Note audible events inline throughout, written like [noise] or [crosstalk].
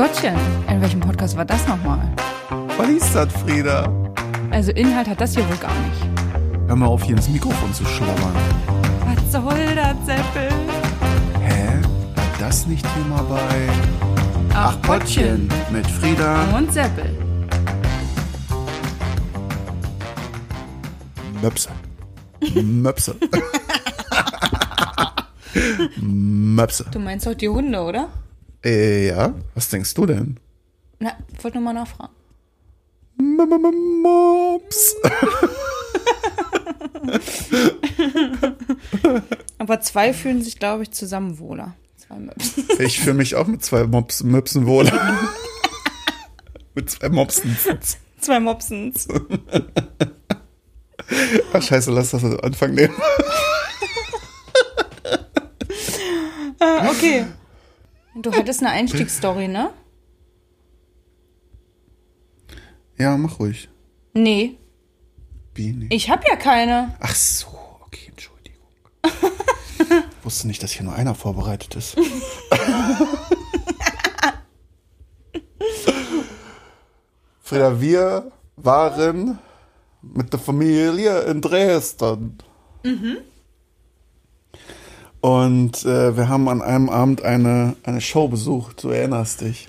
Gottchen, in welchem Podcast war das nochmal? Was ist das, Frieda? Also Inhalt hat das hier wohl gar nicht. Hör mal auf, hier ins Mikrofon zu schlabbern. Was soll das, Seppel? Hä? War das nicht Thema bei mit Frieda und Seppel. Möpse. Möpse. [laughs] Möpse. Du meinst doch die Hunde, oder? Äh, ja. Was denkst du denn? Na, wollte nur mal nachfragen. M -m -m Mops. Aber zwei fühlen sich, glaube ich, zusammen wohler. Zwei Möpsen. Ich fühle mich auch mit zwei Mops, Möpsen wohler. mit zwei Mopsens. Zwei Mopsens. Ach scheiße, lass das am Anfang nehmen. okay. Du hattest eine Einstiegsstory, ne? Ja, mach ruhig. Nee. Wie nicht? Ich hab ja keine. Ach so, okay, Entschuldigung. ich wusste nicht, dass hier nur einer vorbereitet ist. [laughs] Frieda, wir waren mit der Familie in Dresden. Mhm. Und äh, wir haben an einem Abend eine, eine Show besucht. Du erinnerst dich.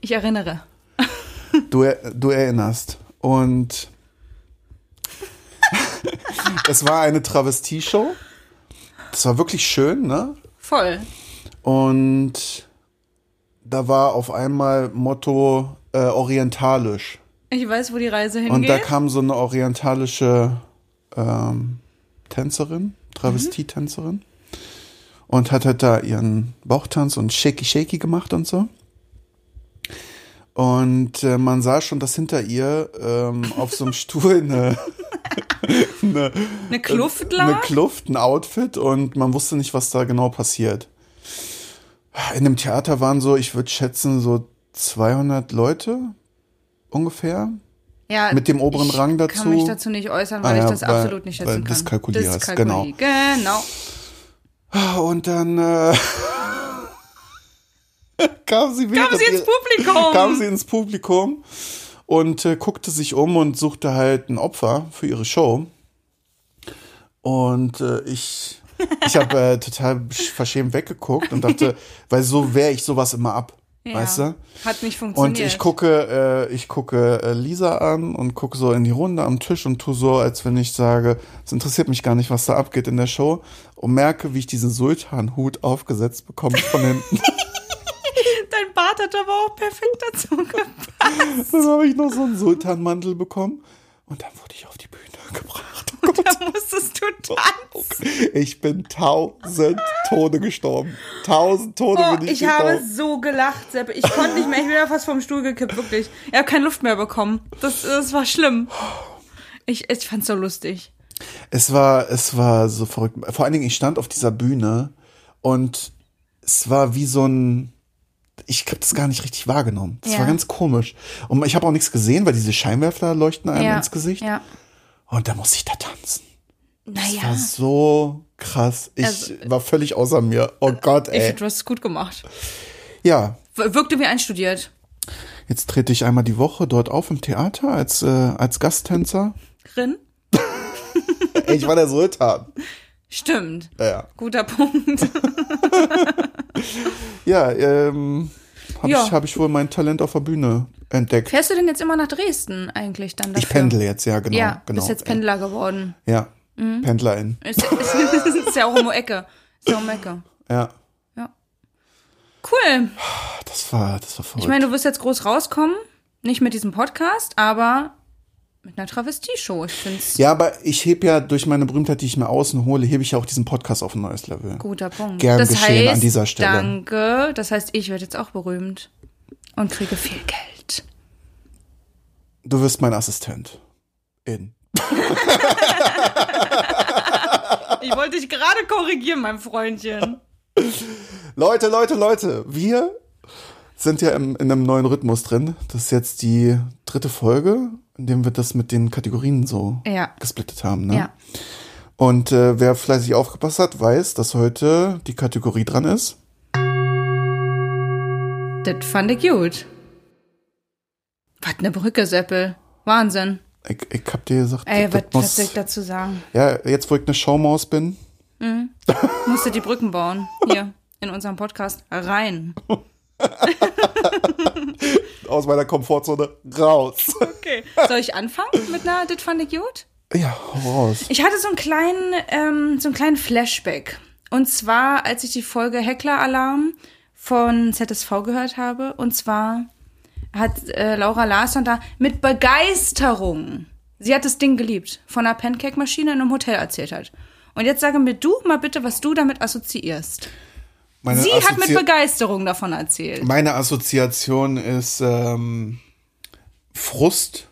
Ich erinnere. [laughs] Du, du erinnerst. Und [laughs] es war eine Travestie-Show. Das war wirklich schön, ne? Voll. Und da war auf einmal Motto äh, orientalisch. Ich weiß, wo die Reise hingeht. Und da kam so eine orientalische ähm, Tänzerin, Travestietänzerin. Mhm. Und hat halt da ihren Bauchtanz und Shaky Shaky gemacht und so. Und äh, man sah schon, dass hinter ihr ähm, auf so einem Stuhl eine, [laughs] eine, eine Kluft lag. Eine Kluft, ein Outfit und man wusste nicht, was da genau passiert. In dem Theater waren so, ich würde schätzen, so 200 Leute ungefähr. Ja, mit dem oberen Rang dazu. Ich kann mich dazu nicht äußern, weil ah, ja, ich das weil, absolut nicht schätzen weil kann. Dyskalkulierst, Dyskalkulie. genau. Genau. Und dann äh, [laughs] kam sie wieder. Kam sie ins Publikum. [laughs] Kam sie ins Publikum und äh, guckte sich um und suchte halt ein Opfer für ihre Show. Und äh, ich, ich habe äh, total verschämt weggeguckt und dachte, [laughs] weil so wehre ich sowas immer ab. Ja, weißt du? Hat nicht funktioniert. Und ich gucke, äh, ich gucke äh, Lisa an und gucke so in die Runde am Tisch und tu so, als wenn ich sage, es interessiert mich gar nicht, was da abgeht in der Show. Und merke, wie ich diesen Sultan-Hut aufgesetzt bekomme von hinten. [laughs] Dein Bart hat aber auch perfekt dazu gepasst. Dann habe ich noch so einen Sultanmantel bekommen und dann wurde ich auf die Bühne [laughs] gebracht. [laughs] Oh und da musstest du tanzen. Ich bin tausend Tode gestorben. Tausend Tode oh, bin ich, ich gestorben. Ich habe so gelacht, Seppe. Ich konnte nicht mehr. Ich bin ja fast vom Stuhl gekippt, wirklich. Ich habe keine Luft mehr bekommen. Das, das war schlimm. Ich, ich fand's so lustig. Es war, es war so verrückt. Vor allen Dingen, ich stand auf dieser Bühne und es war wie so ein, ich habe das gar nicht richtig wahrgenommen. Das ja. war ganz komisch. Und ich habe auch nichts gesehen, weil diese Scheinwerfer leuchten einem ja. ins Gesicht. Ja. Und da muss ich da tanzen. Naja. Das war so krass. Ich also, war völlig außer mir. Oh Gott, ey. Ich finde, du hast es gut gemacht. Ja. Wirkte wie einstudiert. Jetzt trete ich einmal die Woche dort auf im Theater als, äh, als Gasttänzer. Rin? [laughs] ich war der Sultan. Stimmt. Ja. Guter Punkt. [laughs] ja, ähm, habe ja. ich, hab ich wohl mein Talent auf der Bühne entdeckt. Fährst du denn jetzt immer nach Dresden eigentlich dann dafür? Ich pendle jetzt, ja, genau. Ja, genau. bist jetzt Pendler geworden. Ja, mhm. Pendlerin. Ist, ist, [laughs] ist, ja auch um die Ecke. Ist ja um die Ecke. Ja. Ja. Cool. Das war, das war verrückt. Ich meine, du wirst jetzt groß rauskommen. Nicht mit diesem Podcast, aber mit einer Travestie-Show. Ich find's ja, aber ich heb ja durch meine Berühmtheit, die ich mir außen hole, hebe ich ja auch diesen Podcast auf ein neues Level. Guter Punkt. Gern das geschehen heißt, an dieser Stelle. Danke. Das heißt, ich werde jetzt auch berühmt und kriege viel Geld. Du wirst mein Assistent. In. [laughs] ich wollte dich gerade korrigieren, mein Freundchen. Leute, Leute, Leute, wir sind ja im, in einem neuen Rhythmus drin. Das ist jetzt die dritte Folge, in dem wir das mit den Kategorien so ja. gesplittet haben. Ne? Ja. Und äh, wer fleißig aufgepasst hat, weiß, dass heute die Kategorie dran ist. Das fand ich gut. Was eine Brücke, Seppel. Wahnsinn. Ich, ich hab dir gesagt, Ey, das was, muss- was soll ich dazu sagen? ja, jetzt wo ich eine Showmaus bin, Musste die Brücken bauen. Hier, in unserem Podcast. Rein. [laughs] [laughs] aus meiner Komfortzone raus. Okay. Soll ich anfangen mit einer Das fand ich gut? ja, raus. Ich hatte so einen kleinen, ähm, so einen kleinen Flashback. Und zwar, als ich die Folge Heckler-Alarm von ZSV gehört habe. Und zwar hat äh, Laura Larsson da mit Begeisterung, sie hat das Ding geliebt, von einer Pancake-Maschine in einem Hotel erzählt hat. Und jetzt sage mir du mal bitte, was du damit assoziierst. Meine Sie hat mit Assozi- Begeisterung davon erzählt. Meine Assoziation ist ähm, Frust,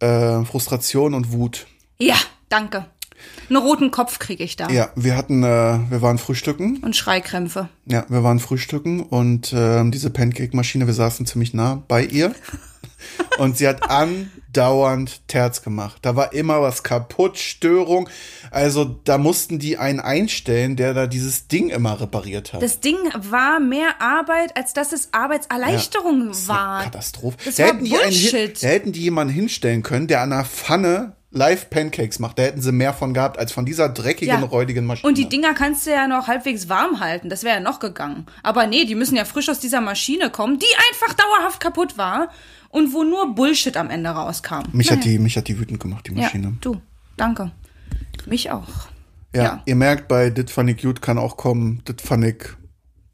äh, Frustration und Wut. Ja, danke. Einen roten Kopf kriege ich da. Ja, wir hatten, äh, wir waren frühstücken. Und Schreikrämpfe. Ja, wir waren frühstücken und ähm, diese Pancake-Maschine, wir saßen ziemlich nah bei ihr. [laughs] Und sie hat andauernd Terz gemacht. Da war immer was kaputt, Störung. Also da mussten die einen einstellen, der da dieses Ding immer repariert hat. Das Ding war mehr Arbeit, als dass es Arbeitserleichterung war. Katastrophe. Das da, war hätten die einen, Bullshit. da hätten die jemanden hinstellen können, der an einer Pfanne live Pancakes macht. Da hätten sie mehr von gehabt als von dieser dreckigen, Ja. räudigen Maschine. Und die Dinger kannst du ja noch halbwegs warm halten. Das wäre ja noch gegangen. Aber nee, die müssen ja frisch aus dieser Maschine kommen, die einfach dauerhaft kaputt war und wo nur Bullshit am Ende rauskam. mich, hat die, mich hat die wütend gemacht, die Ja, Maschine. du, danke. Mich auch. Ja, Ja. ihr merkt, bei Dit fand ich gut kann auch kommen, Dit fand ich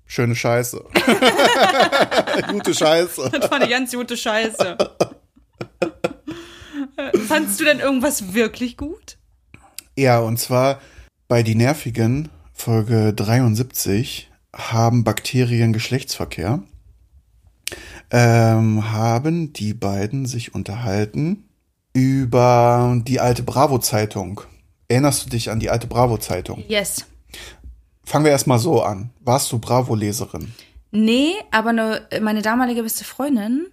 schöne Scheiße. [laughs] Gute Scheiße. Das war eine ganz gute Scheiße. Äh, Fandst du denn irgendwas wirklich gut? Ja, und zwar bei Die Nervigen, Folge 73, haben Bakterien Geschlechtsverkehr. Ähm, haben die beiden sich unterhalten über die alte Bravo-Zeitung. Erinnerst du dich an die alte Bravo-Zeitung? Yes. Fangen wir erstmal so an. Warst du Bravo-Leserin? Nee, aber ne, meine damalige beste Freundin,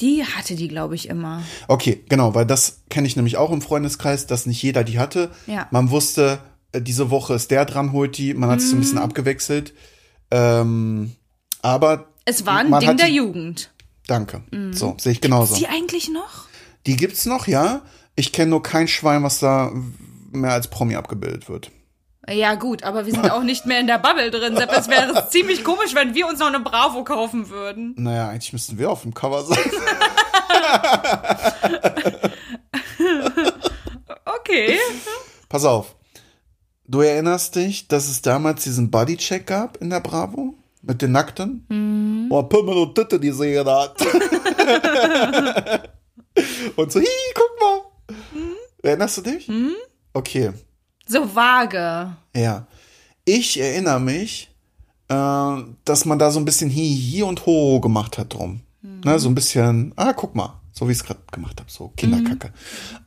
die hatte die, glaube ich, immer. Okay, genau, weil das kenne ich nämlich auch im Freundeskreis, dass nicht jeder die hatte. Ja. Man wusste, äh, diese Woche ist der dran, holt die. Man hat es so ein Mhm. bisschen abgewechselt. Ähm, aber Es war ein man Ding der die, Jugend. Danke. So, sehe ich genauso. Die eigentlich noch? Die gibt's noch, ja. Ich kenne nur kein Schwein, was da mehr als Promi abgebildet wird. Ja, gut, aber wir sind [laughs] auch nicht mehr in der Bubble drin. Sepp. Es wäre [laughs] ziemlich komisch, wenn wir uns noch eine Bravo kaufen würden. Naja, eigentlich müssten wir auf dem Cover sein. [laughs] Okay. Pass auf. Du erinnerst dich, dass es damals diesen Bodycheck gab in der Bravo? Mit den Nackten? Mhm. Oh, Pimmel und Titte, die sie hat. und so, hi, guck mal. Mhm. Erinnerst du dich? Okay, So vage. ja. Ich erinnere mich, äh, dass man da so ein bisschen hi, hi und ho gemacht hat drum. Ne, so ein bisschen, ah, guck mal, so wie ich es gerade gemacht habe, so Kinderkacke.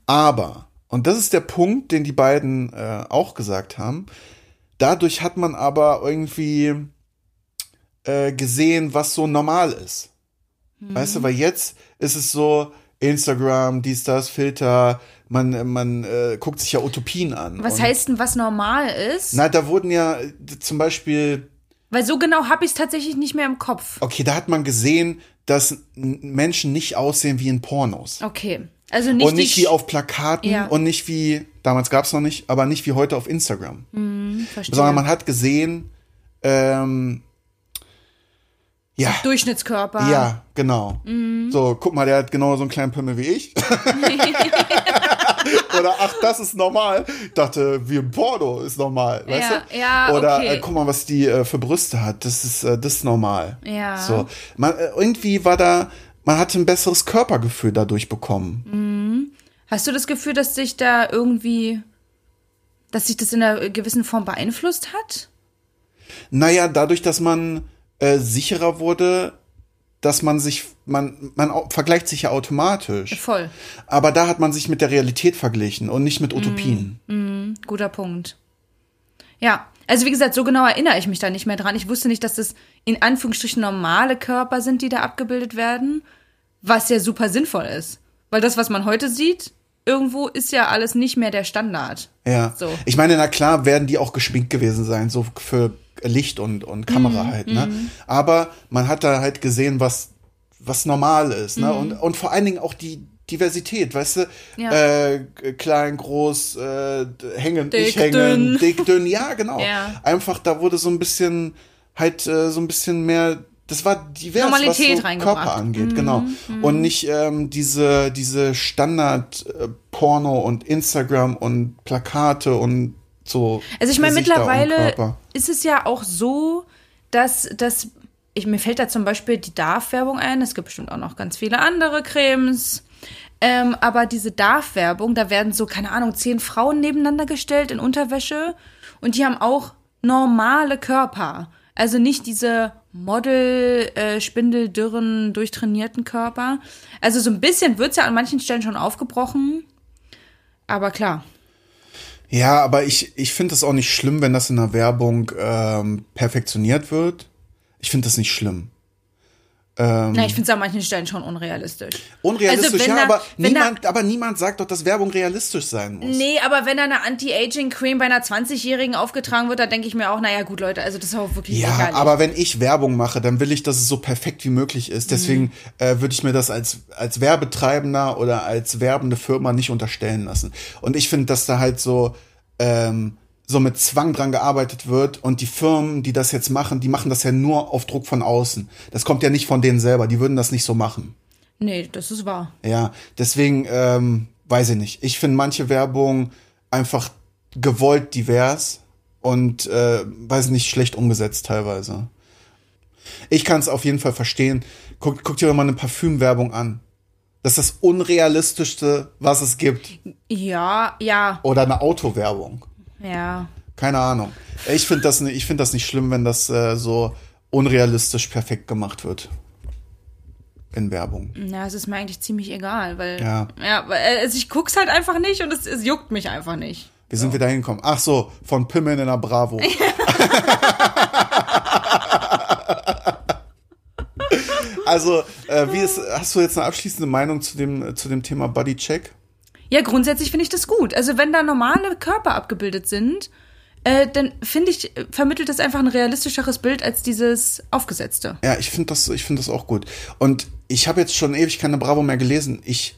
Aber, und das ist der Punkt, den die beiden äh, auch gesagt haben, dadurch hat man aber irgendwie äh, gesehen, was so normal ist. Weißt du, weil jetzt ist es so, Instagram, dies, das, Filter, man, man äh, guckt sich ja Utopien an. Was heißt denn, was normal ist? na, da wurden ja zum Beispiel, Weil so genau habe ich es tatsächlich nicht mehr im Kopf. okay, da hat man gesehen, dass Menschen nicht aussehen wie in Pornos. Okay. Also nicht, und nicht wie auf Plakaten Ja. und nicht wie, damals gab's noch nicht, aber nicht wie heute auf Instagram. Verstehe. Sondern man hat gesehen, ähm, ja, Durchschnittskörper. ja, genau. Mhm. So, guck mal, der hat genau so einen kleinen Pimmel wie ich. [laughs] Oder ach, das ist normal. Ich dachte, wie im Porno ist normal, weißt Ja, du? ja, Oder okay. äh, guck mal, was die äh, für Brüste hat. Das ist äh, das ist normal. Ja. So, man äh, irgendwie war da, man hatte ein besseres Körpergefühl dadurch bekommen. Mhm. Hast du das Gefühl, dass sich da irgendwie, dass sich das in einer gewissen Form beeinflusst hat? Naja, dadurch, dass man äh, sicherer wurde, dass man sich, man, man vergleicht sich ja automatisch. Voll. Aber da hat man sich mit der Realität verglichen und nicht mit Utopien. Guter Punkt. Ja, also wie gesagt, so genau erinnere ich mich da nicht mehr dran. Ich wusste nicht, dass das in Anführungsstrichen normale Körper sind, die da abgebildet werden, was ja super sinnvoll ist. Weil das, was man heute sieht, irgendwo ist ja alles nicht mehr der Standard. Ja. So. Ich meine, na klar werden die auch geschminkt gewesen sein, so für Licht und, und Kamera Mhm, halt, ne? Aber man hat da halt gesehen, was, was normal ist, ne? Und, und vor allen Dingen auch die Diversität, weißt du? Mhm. Ja. Äh, klein, groß, äh, hängen, Dick, nicht hängen, dünn. dick, dünn, ja, genau. Ja. Einfach, da wurde so ein bisschen, halt, äh, so ein bisschen mehr, das war divers, Normalität was so. Mhm, Körper angeht, genau. Und nicht ähm, diese, diese Standard-Porno und Instagram und Plakate und so. Also ich meine, mittlerweile ist es ja auch so, dass, dass ich, mir fällt da zum Beispiel die Darf-Werbung ein. Es gibt bestimmt auch noch ganz viele andere Cremes. Ähm, aber diese Darf-Werbung, da werden so, keine Ahnung, zehn Frauen nebeneinander gestellt in Unterwäsche und die haben auch normale Körper. Also nicht diese Model, äh, spindeldürren, durchtrainierten Körper. Also so ein bisschen wird's ja an manchen Stellen schon aufgebrochen. Aber klar. Ja, aber ich, ich finde es auch nicht schlimm, wenn das in der Werbung ähm, perfektioniert wird. Ich finde das nicht schlimm. Na, ich finde es an manchen Stellen schon unrealistisch. Unrealistisch, Also ja, da- aber wenn da- niemand, aber niemand sagt doch, dass Werbung realistisch sein muss. Nee, aber wenn da eine Anti-Aging-Cream bei einer 20-Jährigen aufgetragen wird, dann denke ich mir auch, naja, gut, Leute, also das ist auch wirklich Ja, lächerlich. aber wenn ich Werbung mache, dann will ich, dass es so perfekt wie möglich ist. Deswegen Mhm. äh, würde ich mir das als, als Werbetreibender oder als werbende Firma nicht unterstellen lassen. Und ich finde, dass da halt so, ähm, so mit Zwang dran gearbeitet wird und die Firmen, die das jetzt machen, die machen das ja nur auf Druck von außen. Das kommt ja nicht von denen selber, die würden das nicht so machen. Nee, das ist wahr. Ja, deswegen ähm, weiß ich nicht. Ich finde manche Werbung einfach gewollt divers und äh, weiß nicht schlecht umgesetzt teilweise. Ich kann es auf jeden Fall verstehen. Guck, guck dir doch mal eine Parfümwerbung an. Das ist das unrealistischste, was es gibt. Ja, ja, Oder eine Autowerbung. Ja. Keine Ahnung. Ich finde das, ich finde das nicht schlimm, wenn das äh, so unrealistisch perfekt gemacht wird. In Werbung. Ja, es ist mir eigentlich ziemlich egal, weil. Ja. Ja, weil, also ich guck's halt einfach nicht und es, es juckt mich einfach nicht. Wie sind wir da hingekommen? Ach so, von Pimmeln in der Bravo. [laughs] also, äh, wie ist, hast du jetzt eine abschließende Meinung zu dem, zu dem Thema Bodycheck? Ja, grundsätzlich finde ich das gut. Also wenn da normale Körper abgebildet sind, äh, dann finde ich, vermittelt das einfach ein realistischeres Bild als dieses aufgesetzte. Ja, ich finde das, ich finde das auch gut. Und ich habe jetzt schon ewig keine Bravo mehr gelesen. Ich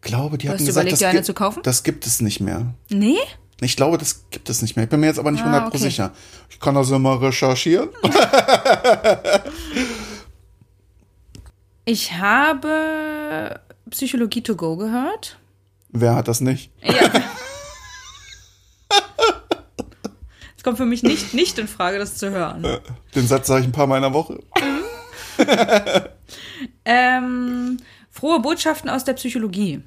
glaube, die hast hatten du gesagt, überlegt, das, eine gibt- zu kaufen? das gibt es nicht mehr. Nee? Ich glaube, das gibt es nicht mehr. Ich bin mir jetzt aber nicht Ah, 100% okay. sicher. Ich kann das immer recherchieren. [laughs] [laughs] Ich habe Psychologie to go gehört. Wer hat das nicht? Ja. [laughs] Es kommt für mich nicht, nicht in Frage, das zu hören. Den Satz sage ich ein paar Mal in der Woche. [laughs] Ähm, frohe Botschaften aus der Psychologie.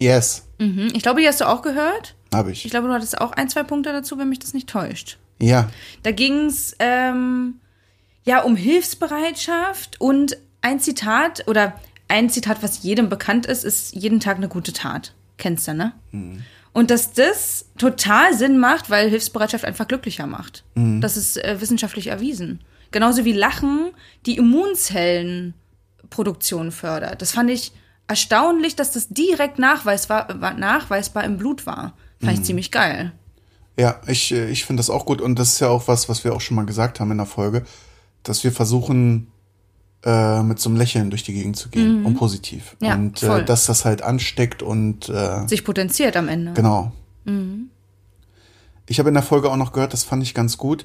Yes, Mhm. Ich glaube, die hast du auch gehört. habe ich. Ich glaube, du hattest auch ein, zwei Punkte dazu, wenn mich das nicht täuscht. Ja, Da ging es ähm, ja um Hilfsbereitschaft und ein Zitat oder ein Zitat, was jedem bekannt ist, ist jeden Tag eine gute Tat. Kennst du, ne? Und dass das total Sinn macht, weil Hilfsbereitschaft einfach glücklicher macht. Das ist äh, wissenschaftlich erwiesen. Genauso wie Lachen die Immunzellenproduktion fördert. Das fand ich erstaunlich, dass das direkt nachweisbar, nachweisbar im Blut war. Fand ich ziemlich geil. Ja, ich, äh, ich finde das auch gut und das ist ja auch was, was wir auch schon mal gesagt haben in der Folge, dass wir versuchen, äh, mit so einem Lächeln durch die Gegend zu gehen und positiv. Mhm. Ja, und voll. äh, dass das halt ansteckt und äh, Sich potenziert am Ende. genau. Mhm. Ich habe in der Folge auch noch gehört, das fand ich ganz gut.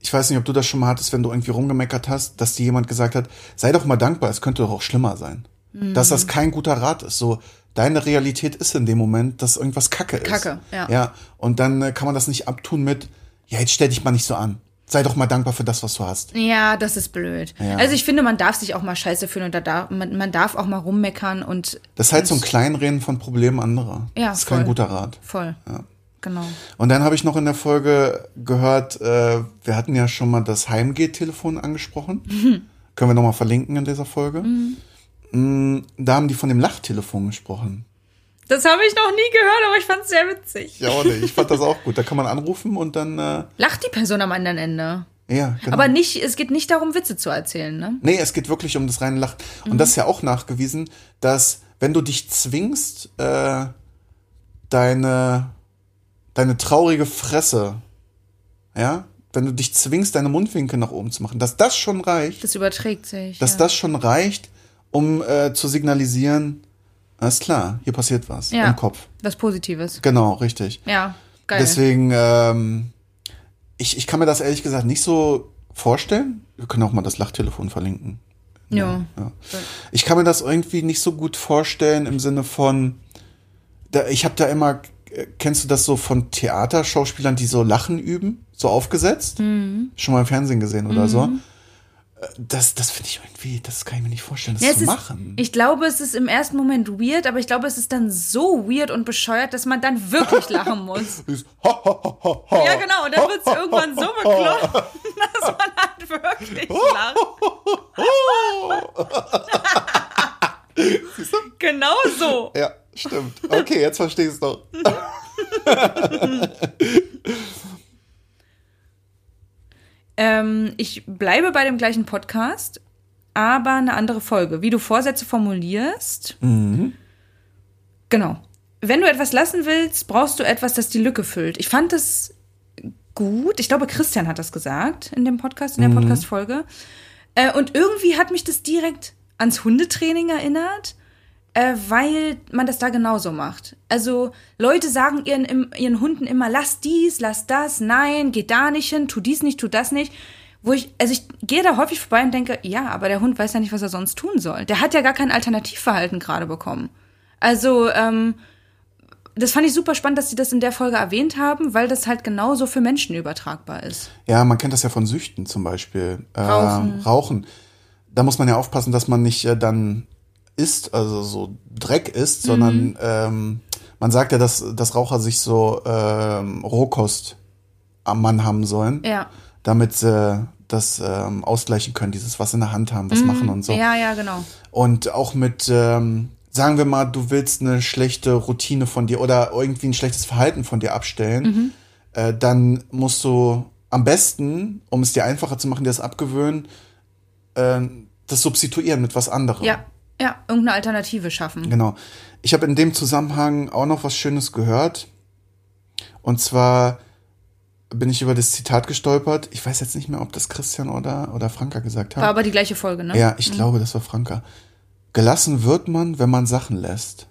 Ich weiß nicht, ob du das schon mal hattest, wenn du irgendwie rumgemeckert hast, dass dir jemand gesagt hat, sei doch mal dankbar, es könnte doch auch schlimmer sein. Mhm. Dass das kein guter Rat ist. So, deine Realität ist in dem Moment, dass irgendwas Kacke ist. Kacke, ja. Ja, und dann äh, kann man das nicht abtun mit, ja, jetzt stell dich mal nicht so an. Sei doch mal dankbar für das, was du hast. Ja, das ist blöd. Ja. Also ich finde, man darf sich auch mal scheiße fühlen und da darf, man, man darf auch mal rummeckern und Das ist halt so ein Kleinreden von Problemen anderer. Ja, das ist kein voll. guter Rat. voll. Genau. Und dann habe ich noch in der Folge gehört, äh, wir hatten ja schon mal das Heimgeh-Telefon angesprochen. [laughs] Können wir nochmal verlinken in dieser Folge. Mm, Da haben die von dem Lachtelefon gesprochen. Das habe ich noch nie gehört, aber ich fand es sehr witzig. Ja, nicht. Ich fand das auch gut. Da kann man anrufen und dann, äh, Lacht die Person am anderen Ende. ja, genau. Aber nicht, es geht nicht darum, Witze zu erzählen, ne? Nee, es geht wirklich um das reine Lachen. Und Mhm. das ist ja auch nachgewiesen, dass wenn du dich zwingst, äh, deine, deine traurige Fresse, ja, wenn wenn du dich zwingst, deine Mundwinkel nach oben zu machen, dass das schon reicht, Das überträgt sich. dass ja. das schon reicht, um äh, zu signalisieren, alles klar, hier passiert was Ja. im Kopf. Was Positives. Genau, richtig. Ja, geil. Deswegen, ähm, ich, ich kann mir das ehrlich gesagt nicht so vorstellen. Wir können auch mal das Lachtelefon verlinken. ja. Ja. Ich kann mir das irgendwie nicht so gut vorstellen im Sinne von, da, ich habe da immer, äh, kennst du das so von Theaterschauspielern, die so Lachen üben, so aufgesetzt? Mhm. Schon mal im Fernsehen gesehen oder so? Das, das finde ich irgendwie, das kann ich mir nicht vorstellen, das Ja, zu ist, machen. Ich glaube, es ist im ersten Moment weird, aber ich glaube, es ist dann so weird und bescheuert, dass man dann wirklich lachen muss. [laughs] Ja, genau, und dann wird es irgendwann so bekloppt, [laughs] dass man halt wirklich lacht. [laughs] genau so. Ja, stimmt. Okay, jetzt verstehe ich es doch. Ähm, ich bleibe bei dem gleichen Podcast, aber eine andere Folge. Wie du Vorsätze formulierst. Genau. Wenn du etwas lassen willst, brauchst du etwas, das die Lücke füllt. Ich fand das gut. Ich glaube, Christian hat das gesagt in dem Podcast, in der Podcast-Folge. Äh, und irgendwie hat mich das direkt ans Hundetraining erinnert, äh, weil man das da genauso macht. Also Leute sagen ihren, im- ihren Hunden immer, lass dies, lass das, nein, geh da nicht hin, tu dies nicht, tu das nicht. Wo ich, also ich gehe da häufig vorbei und denke, ja, aber der Hund weiß ja nicht, was er sonst tun soll. Der hat ja gar kein Alternativverhalten gerade bekommen. Also, ähm, das fand ich super spannend, dass sie das in der Folge erwähnt haben, weil das halt genauso für Menschen übertragbar ist. Ja, man kennt das ja von Süchten zum Beispiel. Äh, Rauchen. Rauchen. Da muss man ja aufpassen, dass man nicht äh, dann isst, also so Dreck isst, sondern ähm, man sagt ja, dass, dass Raucher sich so ähm, Rohkost am Mann haben sollen, Ja. damit sie das ähm, ausgleichen können, dieses was in der Hand haben, was machen und so. Ja, ja, genau. Und auch mit, ähm, sagen wir mal, du willst eine schlechte Routine von dir oder irgendwie ein schlechtes Verhalten von dir abstellen, Mhm. äh, dann musst du am besten, um es dir einfacher zu machen, dir das abgewöhnen, äh, das substituieren mit was anderem. Ja, ja, irgendeine Alternative schaffen. Genau. Ich habe in dem Zusammenhang auch noch was Schönes gehört. Und zwar bin ich über das Zitat gestolpert. Ich weiß jetzt nicht mehr, ob das Christian oder, oder Franka gesagt haben. War aber die gleiche Folge, ne? Ja, ich glaube, das war Franka. Gelassen wird man, wenn man Sachen lässt.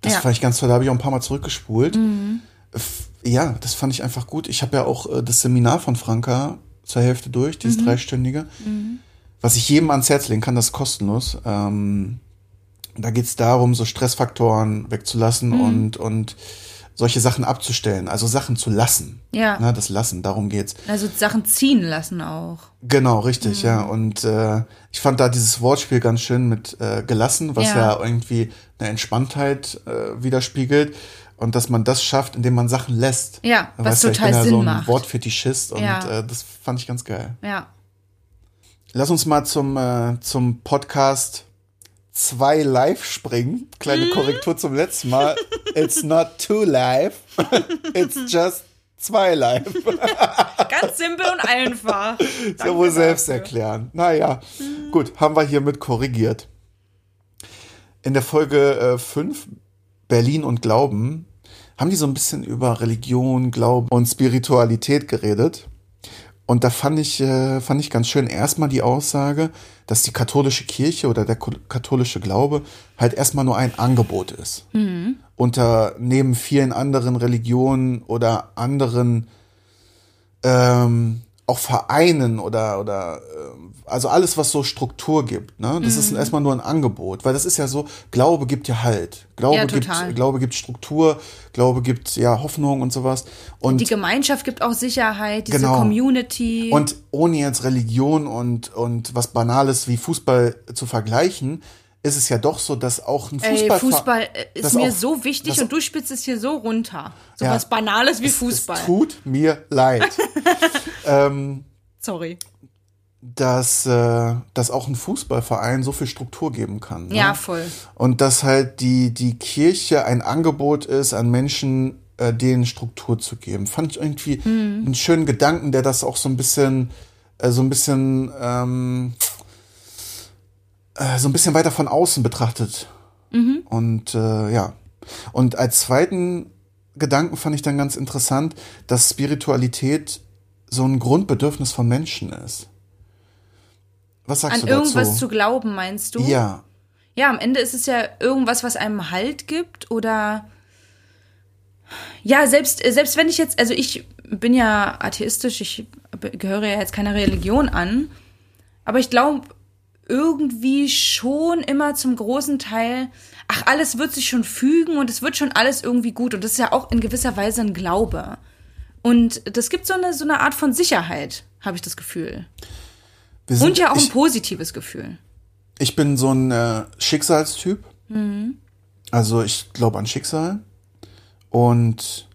Das Ja. Mhm. fand ich ganz toll. Da habe ich auch ein paar Mal zurückgespult. F- Ja, das fand ich einfach gut. Ich habe ja auch äh, das Seminar von Franka zur Hälfte durch, dieses Mhm. dreistündige. Was ich jedem ans Herz legen kann, das ist kostenlos. Ähm, da geht es darum, so Stressfaktoren wegzulassen Mhm. und, und solche Sachen abzustellen. Also Sachen zu lassen. Ja. Na, das Lassen, darum geht's. Also Sachen ziehen lassen auch. Genau, Mhm. richtig, ja. Und äh, ich fand da dieses Wortspiel ganz schön mit äh, gelassen, was ja, Ja. irgendwie eine Entspanntheit äh, widerspiegelt. Und dass man das schafft, indem man Sachen lässt. Ja, was weißt ja, ich total bin ja Sinn so ein macht. Wortfetischist und Ja. äh, das fand ich ganz geil. Ja. Lass uns mal zum, äh, zum Podcast 2 live springen. Kleine Mhm. Korrektur zum letzten Mal. It's not two live, [laughs] it's just zwei live. [laughs] Ganz simpel und einfach. Ist ja wohl selbst erklären. Naja, gut, haben wir hiermit korrigiert. In der Folge 5, Berlin und Glauben, haben die so ein bisschen über Religion, Glauben und Spiritualität geredet. Und da fand ich, äh, fand ich ganz schön erstmal die Aussage, dass die katholische Kirche oder der katholische Glaube halt erstmal nur ein Angebot ist. Unter neben vielen anderen Religionen oder anderen ähm, auch Vereinen oder oder ähm, also alles, was so Struktur gibt, ne? Das Mhm. ist erstmal nur ein Angebot, weil das ist ja so, Glaube gibt ja Halt. Glaube Ja, gibt. Glaube gibt Struktur, Glaube gibt ja Hoffnung und sowas. Und Die Gemeinschaft gibt auch Sicherheit, diese Genau. Community. und ohne jetzt Religion und, und was Banales wie Fußball zu vergleichen, ist es ja doch so, dass auch ein Ey, Fußball. Fußball äh, ist das mir auch- so wichtig und du spitzt es hier so runter. So Ja. was Banales wie Es Fußball. tut mir leid, [laughs] Sorry. dass, äh, dass auch ein Fußballverein so viel Struktur geben kann. Ne? Ja, voll. Und dass halt die, die Kirche ein Angebot ist, an Menschen äh, denen Struktur zu geben. Fand ich irgendwie Mhm. einen schönen Gedanken, der das auch so ein bisschen, äh, so ein bisschen, ähm, äh, so ein bisschen weiter von außen betrachtet. Mhm. Und äh, ja. Und als zweiten Gedanken fand ich dann ganz interessant, dass Spiritualität so ein Grundbedürfnis von Menschen ist. Was sagst An du dazu? irgendwas zu glauben, meinst du? ja, Ja, am Ende ist es ja irgendwas, was einem Halt gibt oder ja, selbst, äh, selbst wenn ich jetzt, also ich bin ja atheistisch, ich gehöre ja jetzt keiner Religion an, aber ich glaube irgendwie schon immer zum großen Teil, ach, alles wird sich schon fügen und es wird schon alles irgendwie gut und das ist ja auch in gewisser Weise ein Glaube. Und das gibt so eine, so eine Art von Sicherheit, habe ich das Gefühl. sind, Und ja auch ein ich, positives Gefühl. ich bin so ein äh, Schicksalstyp. Mhm. Also ich glaube an Schicksal. Und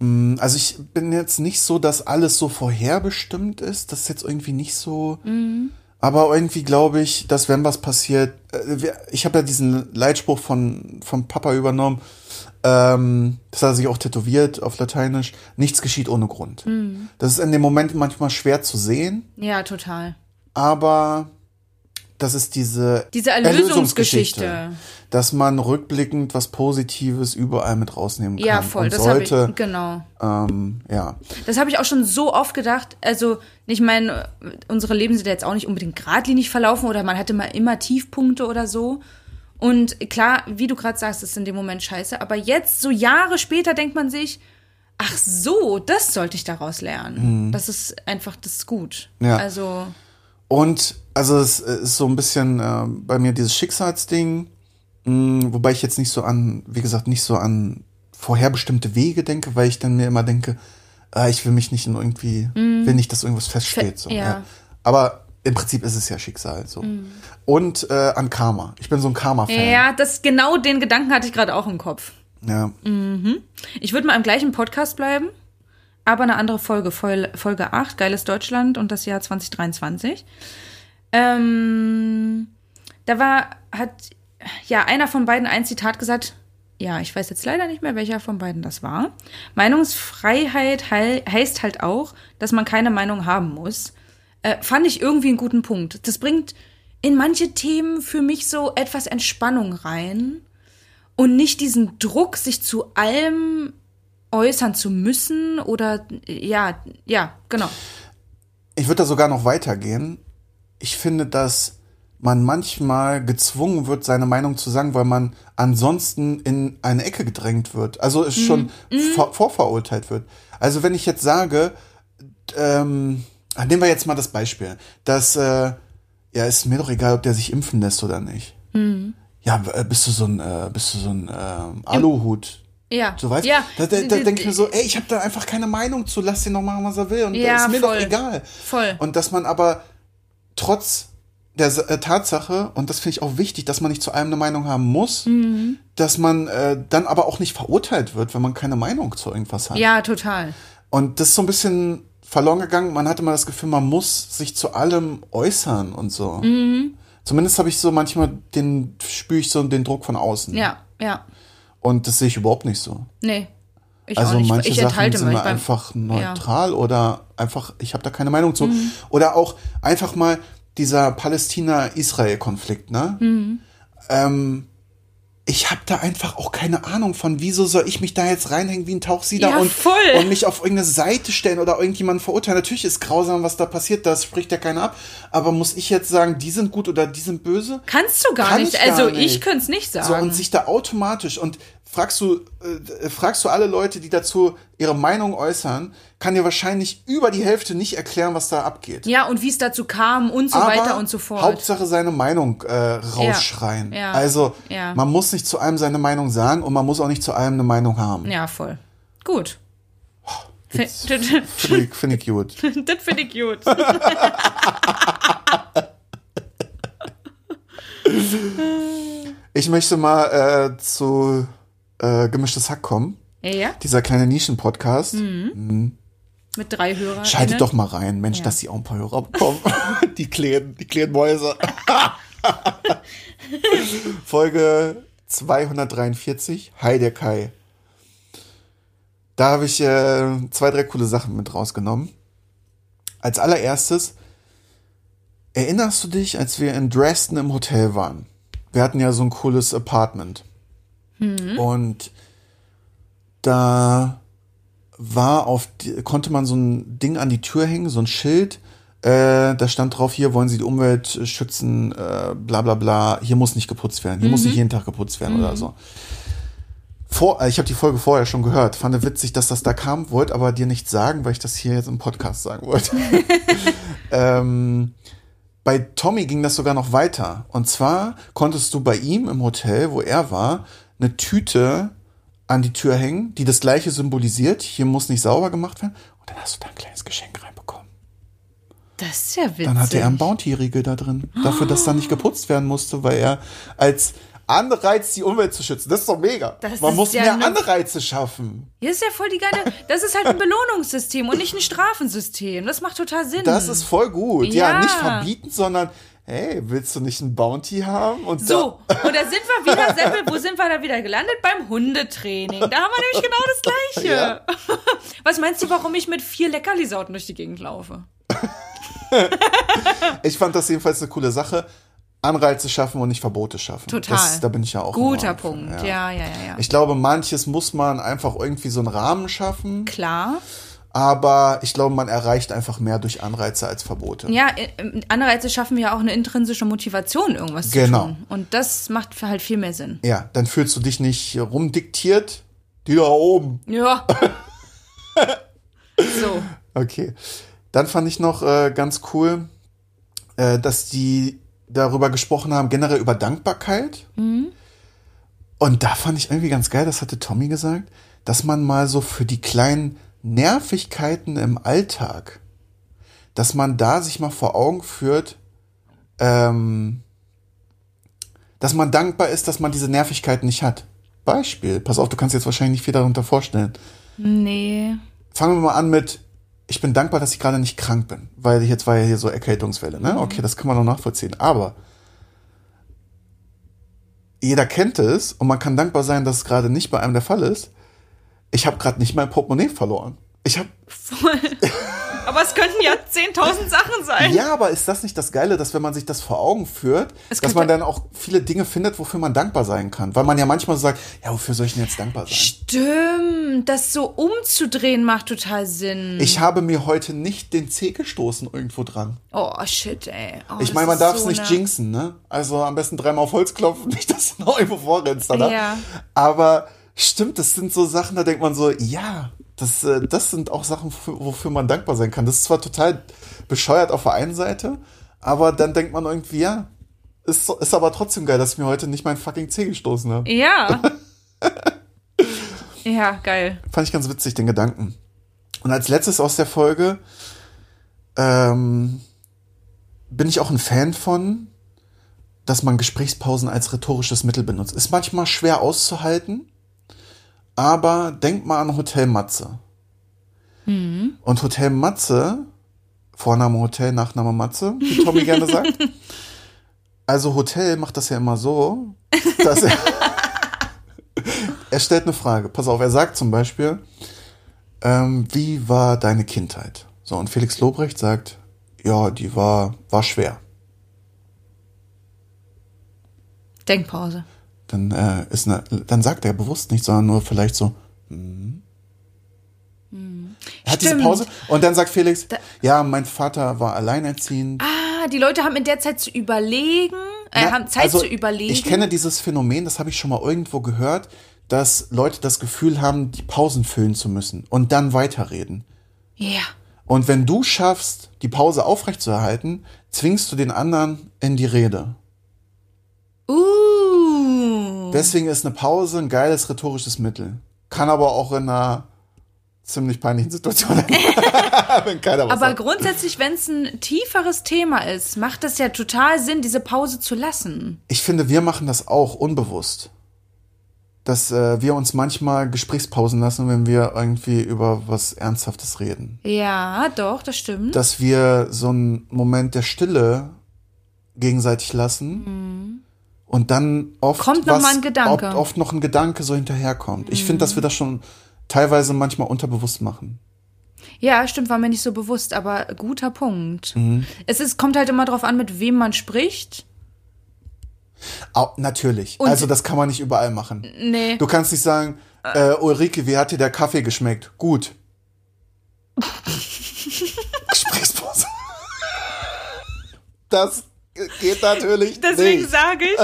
mh, also ich bin jetzt nicht so, dass alles so vorherbestimmt ist. Das ist jetzt irgendwie nicht so. Mhm. Aber irgendwie glaube ich, dass wenn was passiert, äh, ich habe ja diesen Leitspruch von vom Papa übernommen. Ähm, das hat er sich auch tätowiert auf Lateinisch. Nichts geschieht ohne Grund. Mhm. Das ist in dem Moment manchmal schwer zu sehen, Ja, total. aber das ist diese Diese Erlösungsgeschichte. dass man rückblickend was Positives überall mit rausnehmen kann. Ja, voll. Und Das habe sollte, ich, genau. ähm, ja, Das habe ich auch schon so oft gedacht. Also, ich meine, unsere Leben sind ja jetzt auch nicht unbedingt geradlinig verlaufen oder man hatte mal immer Tiefpunkte oder so. Und klar, wie du gerade sagst, ist in dem Moment scheiße. Aber jetzt, so Jahre später, denkt man sich, ach so, das sollte ich daraus lernen. Das ist einfach, das ist gut. Mhm. Ja. Also, Und also es ist so ein bisschen äh, bei mir dieses Schicksalsding, mh, wobei ich jetzt nicht so an, wie gesagt, nicht so an vorherbestimmte Wege denke, weil ich dann mir immer denke, ah, ich will mich nicht in irgendwie, will nicht, dass irgendwas feststeht. So, Mhm. ja. Mhm. ja. Aber im Prinzip ist es ja Schicksal so. Und äh, an Karma. Ich bin so ein Karma-Fan. ja, das genau den Gedanken hatte ich gerade auch im Kopf. ja. Ich würde mal im gleichen Podcast bleiben, aber eine andere Folge, Fol- Folge 8, Geiles Deutschland und das Jahr 2023. Ähm, da war, hat ja einer von beiden ein Zitat gesagt, ja, ich weiß jetzt leider nicht mehr, welcher von beiden das war. Meinungsfreiheit hei heißt halt auch, dass man keine Meinung haben muss. Äh, fand ich irgendwie einen guten Punkt. Das bringt in manche Themen für mich so etwas Entspannung rein und nicht diesen Druck, sich zu allem äußern zu müssen oder ja, ja, genau. Ich würde da sogar noch weitergehen. Ich finde, dass man manchmal gezwungen wird, seine Meinung zu sagen, weil man ansonsten in eine Ecke gedrängt wird. Also es schon vor, vorverurteilt wird. Also wenn ich jetzt sage, ähm, nehmen wir jetzt mal das Beispiel, dass äh, ja, ist mir doch egal, ob der sich impfen lässt oder nicht. Ja, äh, bist du so ein, äh, bist du so ein ähm, Aluhut? Ja. So weißt ja. da, da, da denke ich mir so, ey, ich habe da einfach keine Meinung zu, lass den doch machen, was er will. Und Ja, das ist mir voll. doch egal. Voll. Und dass man aber trotz der äh, Tatsache, und das finde ich auch wichtig, dass man nicht zu allem eine Meinung haben muss, Mhm. dass man äh, dann aber auch nicht verurteilt wird, wenn man keine Meinung zu irgendwas hat. Ja, total. Und das ist so ein bisschen verloren gegangen. Man hatte mal das Gefühl, man muss sich zu allem äußern und so. Mhm. Zumindest habe ich so manchmal den, spüre ich so den Druck von außen. Ja, ja. Und das sehe ich überhaupt nicht so. Nee. Ich Also manche ich Sachen enthalte sind mich mir einfach neutral oder einfach, ich habe da keine Meinung zu. Oder auch einfach mal dieser Palästina-Israel-Konflikt, ne? Ähm, ich habe da einfach auch keine Ahnung von, wieso soll ich mich da jetzt reinhängen wie ein Tauchsieder Ja, und, voll. und mich auf irgendeine Seite stellen oder irgendjemanden verurteilen. Natürlich ist grausam, was da passiert, das spricht ja keiner ab. Aber muss ich jetzt sagen, die sind gut oder die sind böse? Kannst du gar Kann nicht. ich gar also nicht. ich könnte es nicht sagen. So, und sich da automatisch und fragst du, äh, fragst du alle Leute, die dazu ihre Meinung äußern, kann dir wahrscheinlich über die Hälfte nicht erklären, was da abgeht. ja, und wie es dazu kam und so Aber weiter und so fort. Hauptsache seine Meinung äh, rausschreien. Ja. Also Ja. man muss nicht zu allem seine Meinung sagen und man muss auch nicht zu allem eine Meinung haben. ja, voll. Gut. Das Das Finde ich, find ich gut. finde ich gut. [laughs] [laughs] Ich möchte mal äh, zu äh, Gemischtes Hack kommen. ja, Dieser kleine Nischen-Podcast. mit drei Hörern. Schaltet doch mal rein, Mensch, dass die auch ein paar Hörer bekommen. [laughs] die kleinen, die kleinen Mäuse. [laughs] Folge 243, Hi der Kai. Da habe ich äh, zwei, drei coole Sachen mit rausgenommen. Als allererstes, erinnerst du dich, als wir in Dresden im Hotel waren? Wir hatten ja so ein cooles Apartment. Und da war auf, die, konnte man so ein Ding an die Tür hängen, so ein Schild. Äh, da stand drauf, hier wollen sie die Umwelt schützen, äh, bla bla bla. Hier muss nicht geputzt werden. Hier muss nicht jeden Tag geputzt werden oder so. Vor, äh, ich habe die Folge vorher schon gehört. Fand witzig, dass das da kam, wollte aber dir nicht sagen, weil ich das hier jetzt im Podcast sagen wollte. [laughs] ähm, bei Tommy ging das sogar noch weiter. Und zwar konntest du bei ihm im Hotel, wo er war, eine Tüte an die Tür hängen, die das gleiche symbolisiert. Hier muss nicht sauber gemacht werden. Und dann hast du da ein kleines Geschenk reinbekommen. Das ist ja witzig. Dann hatte er einen Bounty-Riegel da drin. Dafür, dass da nicht geputzt werden musste, weil er als Anreiz, die Umwelt zu schützen. Das ist doch mega. Das Man muss ja mehr Anreize schaffen. Ja, ist ja voll die geile. Das ist halt ein Belohnungssystem und nicht ein Strafensystem. Das macht total Sinn. Das ist voll gut. Ja, Ja. nicht verbieten, sondern hey, willst du nicht ein Bounty haben? Und so, und da sind wir wieder, Seppel, wo sind wir da wieder gelandet? Beim Hundetraining. Da haben wir nämlich genau das Gleiche. Ja. [laughs] Was meinst du, warum ich mit vier Leckerlisauten durch die Gegend laufe? [laughs] Ich fand das jedenfalls eine coole Sache. Anreize schaffen und nicht Verbote schaffen. Total. Das, da bin ich ja auch. Guter Punkt. Ja, ja, ja, ja. Ich glaube, manches muss man einfach irgendwie so einen Rahmen schaffen, Klar. Aber ich glaube, man erreicht einfach mehr durch Anreize als Verbote. Ja, äh, Anreize schaffen ja auch eine intrinsische Motivation, irgendwas Genau. zu tun. Und das macht halt viel mehr Sinn. Ja, dann fühlst du dich nicht rumdiktiert. Die da oben. Ja. [laughs] so. Okay. Dann fand ich noch äh, ganz cool, äh, dass die darüber gesprochen haben, generell über Dankbarkeit. Und da fand ich irgendwie ganz geil, das hatte Tommy gesagt, dass man mal so für die kleinen Nervigkeiten im Alltag, dass man da sich mal vor Augen führt, ähm, dass man dankbar ist, dass man diese Nervigkeiten nicht hat. Beispiel, pass auf, du kannst jetzt wahrscheinlich nicht viel darunter vorstellen. Nee. Fangen wir mal an mit, ich bin dankbar, dass ich gerade nicht krank bin, weil jetzt war ja hier so Erkältungswelle, ne? Okay, das kann man noch nachvollziehen. Aber jeder kennt es und man kann dankbar sein, dass es gerade nicht bei einem der Fall ist. Ich habe gerade nicht mein Portemonnaie verloren. Ich habe. [laughs] Aber es könnten ja 10.000 Sachen sein. ja, aber ist das nicht das Geile, dass wenn man sich das vor Augen führt, dass man dann auch viele Dinge findet, wofür man dankbar sein kann, weil man ja manchmal so sagt, ja, wofür soll ich denn jetzt dankbar sein? Stimmt, das so umzudrehen macht total Sinn. Ich habe mir heute nicht den Zeh gestoßen irgendwo dran. oh, shit, ey. Oh, Ich meine, man darf es so nicht eine- jinxen, ne? Also am besten dreimal auf Holz klopfen, [laughs] nicht, dass du noch irgendwo vorrennst, oder? Ja. Aber stimmt, das sind so Sachen, da denkt man so, ja, das, äh, das sind auch Sachen, wofür, man dankbar sein kann. Das ist zwar total bescheuert auf der einen Seite, aber dann denkt man irgendwie, ja, ist, ist aber trotzdem geil, dass ich mir heute nicht meinen fucking Zeh gestoßen habe. Ja. [laughs] ja, geil. Fand ich ganz witzig, den Gedanken. Und als letztes aus der Folge ähm, bin ich auch ein Fan von, dass man Gesprächspausen als rhetorisches Mittel benutzt. Ist manchmal schwer auszuhalten, aber denk mal an Hotel Matze. Und Hotel Matze, Vorname Hotel, Nachname Matze, wie Tommy gerne sagt. [laughs] Also Hotel macht das ja immer so, dass er, [laughs] er stellt eine Frage. Pass auf, er sagt zum Beispiel, ähm, wie war deine Kindheit? So, und Felix Lobrecht sagt, ja, die war, war schwer. Denkpause. Dann, äh, ist eine, dann sagt er bewusst nicht, sondern nur vielleicht so, hm. Er hat diese Stimmt. Pause und dann sagt Felix, ja, mein Vater war alleinerziehend. Ah, die Leute haben in der Zeit zu überlegen, äh, Na, haben Zeit also, zu überlegen. Ich kenne dieses Phänomen, das habe ich schon mal irgendwo gehört, dass Leute das Gefühl haben, die Pausen füllen zu müssen und dann weiterreden. ja. Und wenn du schaffst, die Pause aufrechtzuerhalten, zwingst du den anderen in die Rede. Uh. Deswegen ist eine Pause ein geiles rhetorisches Mittel. Kann aber auch in einer ziemlich peinlichen Situation [laughs] Aber sagt. grundsätzlich, wenn es ein tieferes Thema ist, macht es ja total Sinn, diese Pause zu lassen. Ich finde, wir machen das auch unbewusst. Dass äh, wir uns manchmal Gesprächspausen lassen, wenn wir irgendwie über was Ernsthaftes reden. Ja, doch, das stimmt. Dass wir so einen Moment der Stille gegenseitig lassen und dann oft Mhm. Kommt noch was, mal ein Gedanke. Oft, oft noch ein Gedanke so hinterherkommt. Ich finde, dass wir das schon teilweise manchmal unterbewusst machen. Ja, stimmt, war mir nicht so bewusst, aber guter Punkt. Mhm. Es ist, kommt halt immer drauf an, mit wem man spricht. Au, natürlich. Und- also das kann man nicht überall machen. Nee. Du kannst nicht sagen, äh, Ulrike, wie hat dir der Kaffee geschmeckt? Gut. [laughs] Gesprächspause. Das geht natürlich [laughs] Deswegen nicht. sage ich,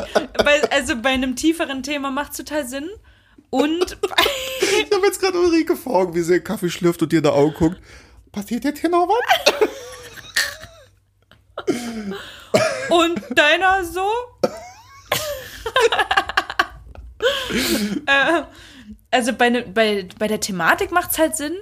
weil, also bei einem tieferen Thema macht es total Sinn. Und [laughs] Ich habe jetzt gerade Ulrike vor Augen, wie sie den Kaffee schlürft und dir in die Augen guckt. Passiert jetzt hier noch was? [laughs] Und deiner so? äh, also bei, ne, bei, bei der Thematik macht es halt Sinn.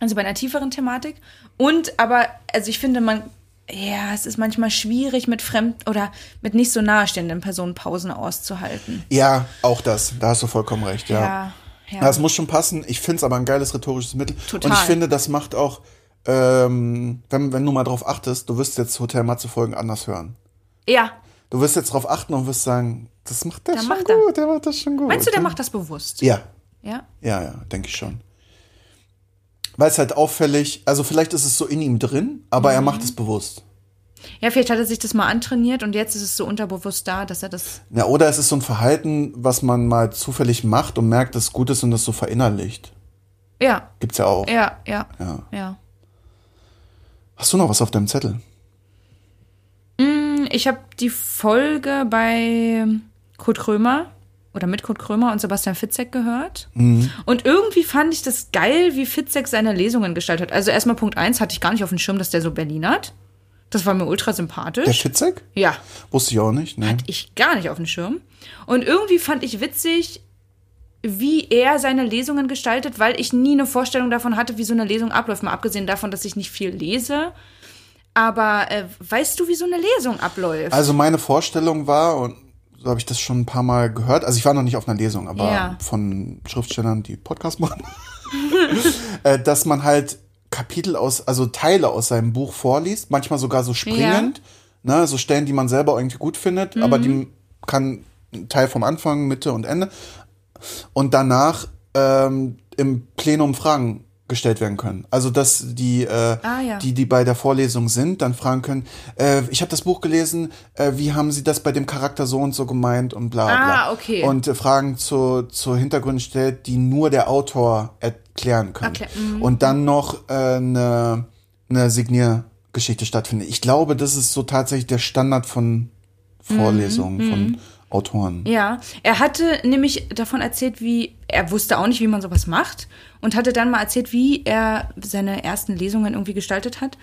Also bei einer tieferen Thematik. Und aber, also ich finde, man, ja, es ist manchmal schwierig mit fremd oder mit nicht so nahestehenden Personen Pausen auszuhalten. Ja, auch das. Da hast du vollkommen recht, ja. Ja, ja. Das muss schon passen. Ich finde es aber ein geiles rhetorisches Mittel. Total. Und ich finde, das macht auch, ähm, wenn, wenn du mal drauf achtest, du wirst jetzt Hotel Matze Folgen anders hören. ja. Du wirst jetzt drauf achten und wirst sagen, das macht der Der schon macht er. gut, der macht das schon gut. Meinst du, der ja? macht das bewusst? Ja, Ja. ja, ja, denke ich schon. Weil es halt auffällig, also vielleicht ist es so in ihm drin, aber Mhm. er macht es bewusst. Ja, vielleicht hat er sich das mal antrainiert und jetzt ist es so unterbewusst da, dass er das. Ja, oder es ist so ein Verhalten, was man mal zufällig macht und merkt, dass es gut ist und das so verinnerlicht. Ja, Gibt's ja auch. ja, ja, Ja. ja. Hast du noch was auf deinem Zettel? Ich habe die Folge bei Kurt Krömer oder mit Kurt Krömer und Sebastian Fitzek gehört. Und irgendwie fand ich das geil, wie Fitzek seine Lesungen gestaltet hat. Also erstmal Punkt eins hatte ich gar nicht auf dem Schirm, dass der so Berlin hat. Das war mir ultra Der sympathisch. Fitzek? Ja, Wusste ich auch nicht. Ne? ich gar nicht auf dem Schirm. Und irgendwie fand ich witzig, wie er seine Lesungen gestaltet, weil ich nie eine Vorstellung davon hatte, wie so eine Lesung abläuft. Mal abgesehen davon, dass ich nicht viel lese. Aber äh, weißt du, wie so eine Lesung abläuft? Also meine Vorstellung war, und so habe ich das schon ein paar Mal gehört, also ich war noch nicht auf einer Lesung, aber Ja. von Schriftstellern, die Podcast machen, [laughs] äh, dass man halt Kapitel aus, also Teile aus seinem Buch vorliest, manchmal sogar so springend, ne, so Stellen, die man selber irgendwie gut findet, aber Mhm. die kann ein Teil vom Anfang, Mitte und Ende. Und danach ähm, im Plenum Fragen gestellt werden können. Also dass die, äh, Ah, ja. die, die bei der Vorlesung sind, dann fragen können, äh, ich habe das Buch gelesen, äh, wie haben Sie das bei dem Charakter so und so gemeint und bla bla. Ah, okay. Und äh, Fragen zu, zu Hintergründen stellt, die nur der Autor erklären kann. Erklär- mhm. Und dann noch äh, eine, eine Signiergeschichte stattfindet. Ich glaube, das ist so tatsächlich der Standard von Vorlesungen, von Autoren. Ja, er hatte nämlich davon erzählt, wie er wusste auch nicht, wie man sowas macht und hatte dann mal erzählt, wie er seine ersten Lesungen irgendwie gestaltet hat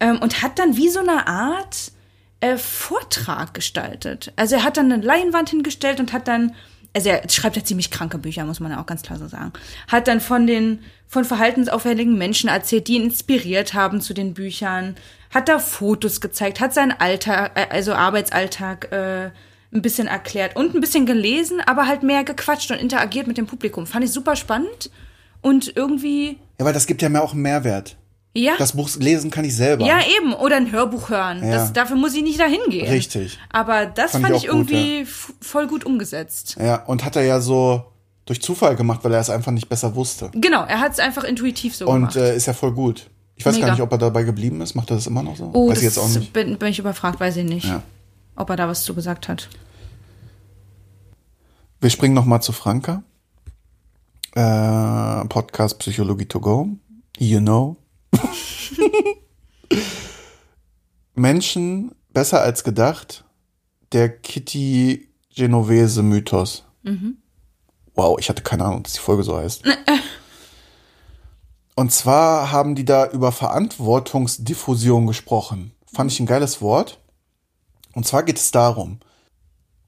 ähm, und hat dann wie so eine Art äh, Vortrag gestaltet. Also er hat dann eine Leinwand hingestellt und hat dann, also er schreibt ja ziemlich kranke Bücher, muss man ja auch ganz klar so sagen, hat dann von den von verhaltensauffälligen Menschen erzählt, die ihn inspiriert haben zu den Büchern, hat da Fotos gezeigt, hat seinen Alltag, äh, also Arbeitsalltag äh, ein bisschen erklärt und ein bisschen gelesen, aber halt mehr gequatscht und interagiert mit dem Publikum. Fand ich super spannend und irgendwie, Ja, weil das gibt ja mir auch einen Mehrwert. ja. Das Buch lesen kann ich selber. ja, eben. Oder ein Hörbuch hören. Ja. Das, dafür muss ich nicht dahin gehen. Richtig. Aber das Fand fand, ich ich, auch gut, irgendwie f- voll gut umgesetzt. Ja, und hat er ja so durch Zufall gemacht, weil er es einfach nicht besser wusste. Genau, er hat es einfach intuitiv so Und gemacht. äh, ist ja voll gut. Ich weiß Mega. gar nicht, ob er dabei geblieben ist. Macht er das immer noch so? oh, weiß das ich jetzt auch nicht. Bin, bin ich überfragt, weiß ich nicht. Ja. Ob er da was zu gesagt hat. Wir springen noch mal zu Franka. Äh, Podcast Psychologie to go. You know. [laughs] Menschen besser als gedacht. Der Kitty Genovese Mythos. Wow, ich hatte keine Ahnung, dass die Folge so heißt. Und zwar haben die da über Verantwortungsdiffusion gesprochen. Fand ich ein geiles Wort. Und zwar geht es darum,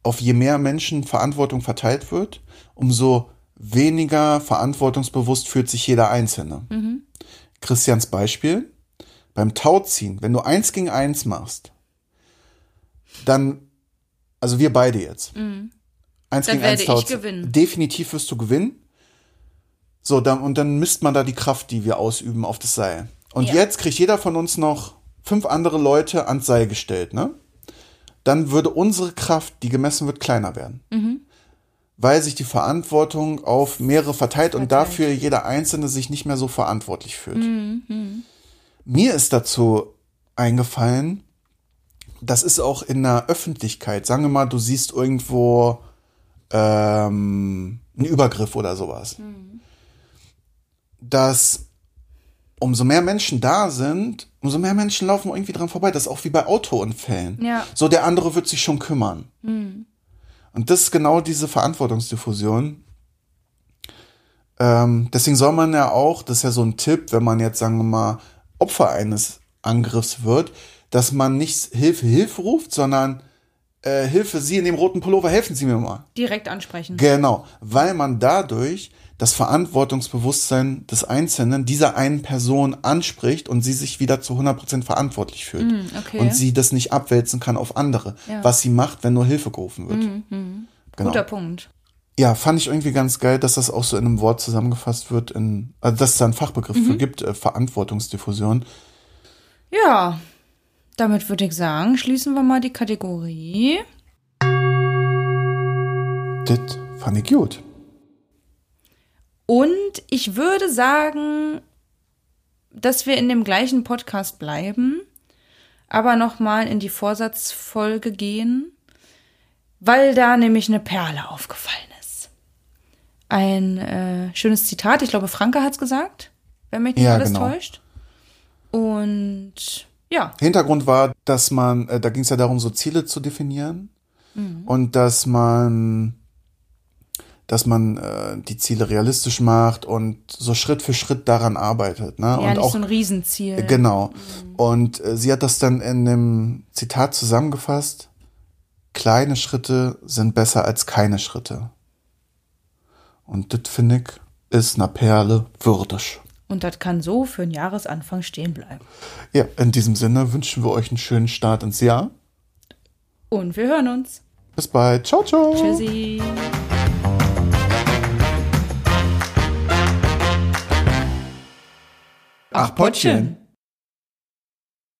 auf je mehr Menschen Verantwortung verteilt wird, umso weniger verantwortungsbewusst fühlt sich jeder Einzelne. Christians Beispiel, beim Tauziehen, wenn du eins gegen eins machst, dann, also wir beide jetzt, eins Dann gegen eins werde ich Tauziehen, gewinnen. definitiv wirst du gewinnen. So, dann, und dann misst man da die Kraft, die wir ausüben auf das Seil. Und Ja. jetzt kriegt jeder von uns noch fünf andere Leute ans Seil gestellt, ne? Dann würde unsere Kraft, die gemessen wird, kleiner werden. Weil sich die Verantwortung auf mehrere verteilt, und Verteilt. dafür jeder Einzelne sich nicht mehr so verantwortlich fühlt. Mir ist dazu eingefallen, das ist auch in der Öffentlichkeit. Sagen wir mal, du siehst irgendwo ähm, einen Übergriff oder sowas. Dass umso mehr Menschen da sind, umso mehr Menschen laufen irgendwie dran vorbei. Das ist auch wie bei Autounfällen. Ja. So, der andere wird sich schon kümmern. Und das ist genau diese Verantwortungsdiffusion. Ähm, deswegen soll man ja auch, das ist ja so ein Tipp, wenn man jetzt, sagen wir mal, Opfer eines Angriffs wird, dass man nicht Hilfe, Hilfe ruft, sondern äh, Hilfe, Sie in dem roten Pullover, helfen Sie mir mal. Direkt ansprechen. Genau, weil man dadurch das Verantwortungsbewusstsein des Einzelnen dieser einen Person anspricht und sie sich wieder zu 100% verantwortlich fühlt. okay. Und sie das nicht abwälzen kann auf andere, Ja. was sie macht, wenn nur Hilfe gerufen wird. Genau. Guter Punkt. Ja, fand ich irgendwie ganz geil, dass das auch so in einem Wort zusammengefasst wird, in, also dass es da einen Fachbegriff für gibt, äh, Verantwortungsdiffusion. Ja, damit würde ich sagen, schließen wir mal die Kategorie. Das fand ich gut. Und ich würde sagen, dass wir in dem gleichen Podcast bleiben, aber nochmal in die Vorsatzfolge gehen, weil da nämlich eine Perle aufgefallen ist. Ein äh, schönes Zitat, ich glaube, Franke hat's gesagt, wenn mich nicht Ja, alles genau. täuscht. Und ja, Hintergrund war, dass man, äh, da ging es ja darum, so Ziele zu definieren und dass man, dass man äh, die Ziele realistisch macht und so Schritt für Schritt daran arbeitet. Ne? ja und nicht auch so ein Riesenziel. Genau. Und äh, sie hat das dann in dem Zitat zusammengefasst. Kleine Schritte sind besser als keine Schritte. Und das finde ich ist einer Perle würdig. Und das kann so für den Jahresanfang stehen bleiben. Ja, in diesem Sinne wünschen wir euch einen schönen Start ins Jahr. Und wir hören uns. Bis bald. Ciao, ciao. Tschüssi. Ach, Pottchen.